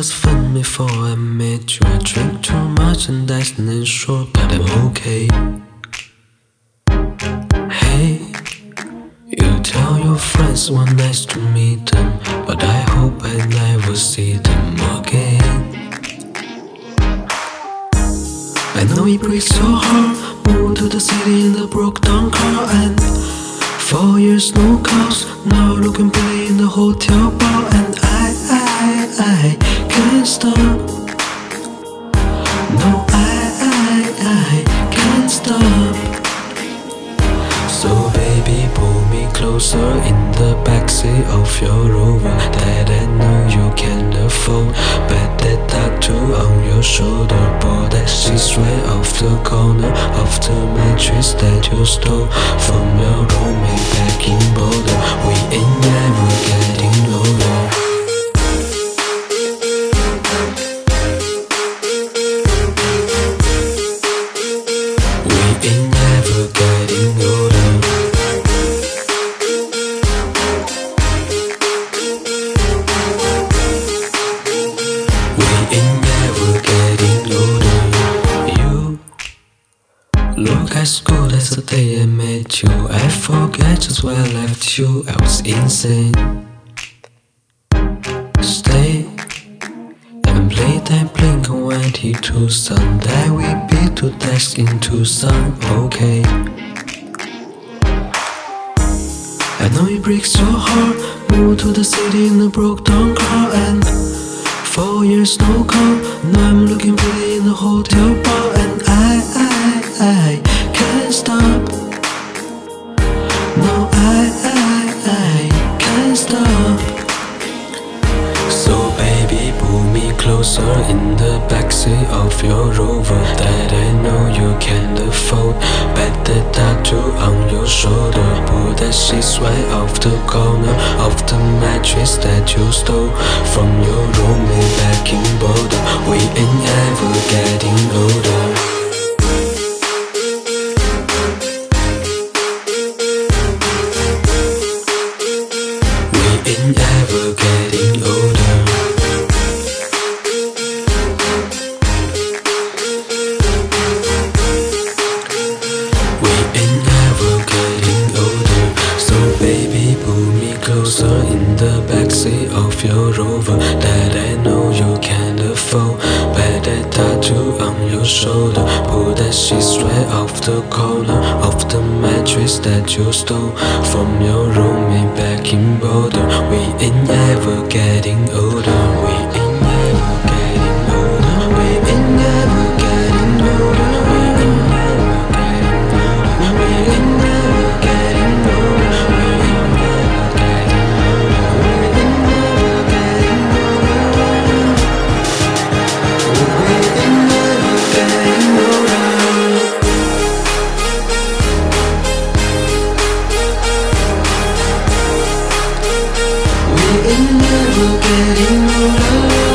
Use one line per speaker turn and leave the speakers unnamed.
just fun before I met you. I drink too much and that's not sure, but I'm okay. Hey, you tell your friends one nice to meet them, but I hope I never see them again. I know it breaks your heart. Moved to the city in the broke down car and four years no calls. Now looking pretty in the hotel bar and I, I, I can't stop. No, I, I, I can't stop. So baby, pull me closer in the backseat of your Rover that I know you can afford. Bet that tattoo on your shoulder, pull that sheets right off the corner of the mattress that you stole from your roommate back in Boulder. We look as good as the day I met you. I forget just where I left you. I was insane. Stay and play that Blink 182 song that we beat to death into Tucson. Okay. I know it breaks your heart. Moved to the city in a broke down car and four years no call. Now I'm looking pretty in the hotel bar and I, I, I can't stop. No, I, I, I can't stop. Closer in the backseat of your Rover that I know you can't afford. Bet the tattoo on your shoulder, pull that sheets right off the corner of the mattress that you stole from your roommate back in Boulder. We ain't ever getting your shoulder, pull that sheets straight off the corner of the mattress that you stole from your roommate back in Boulder. We ain't never getting older. We're never getting love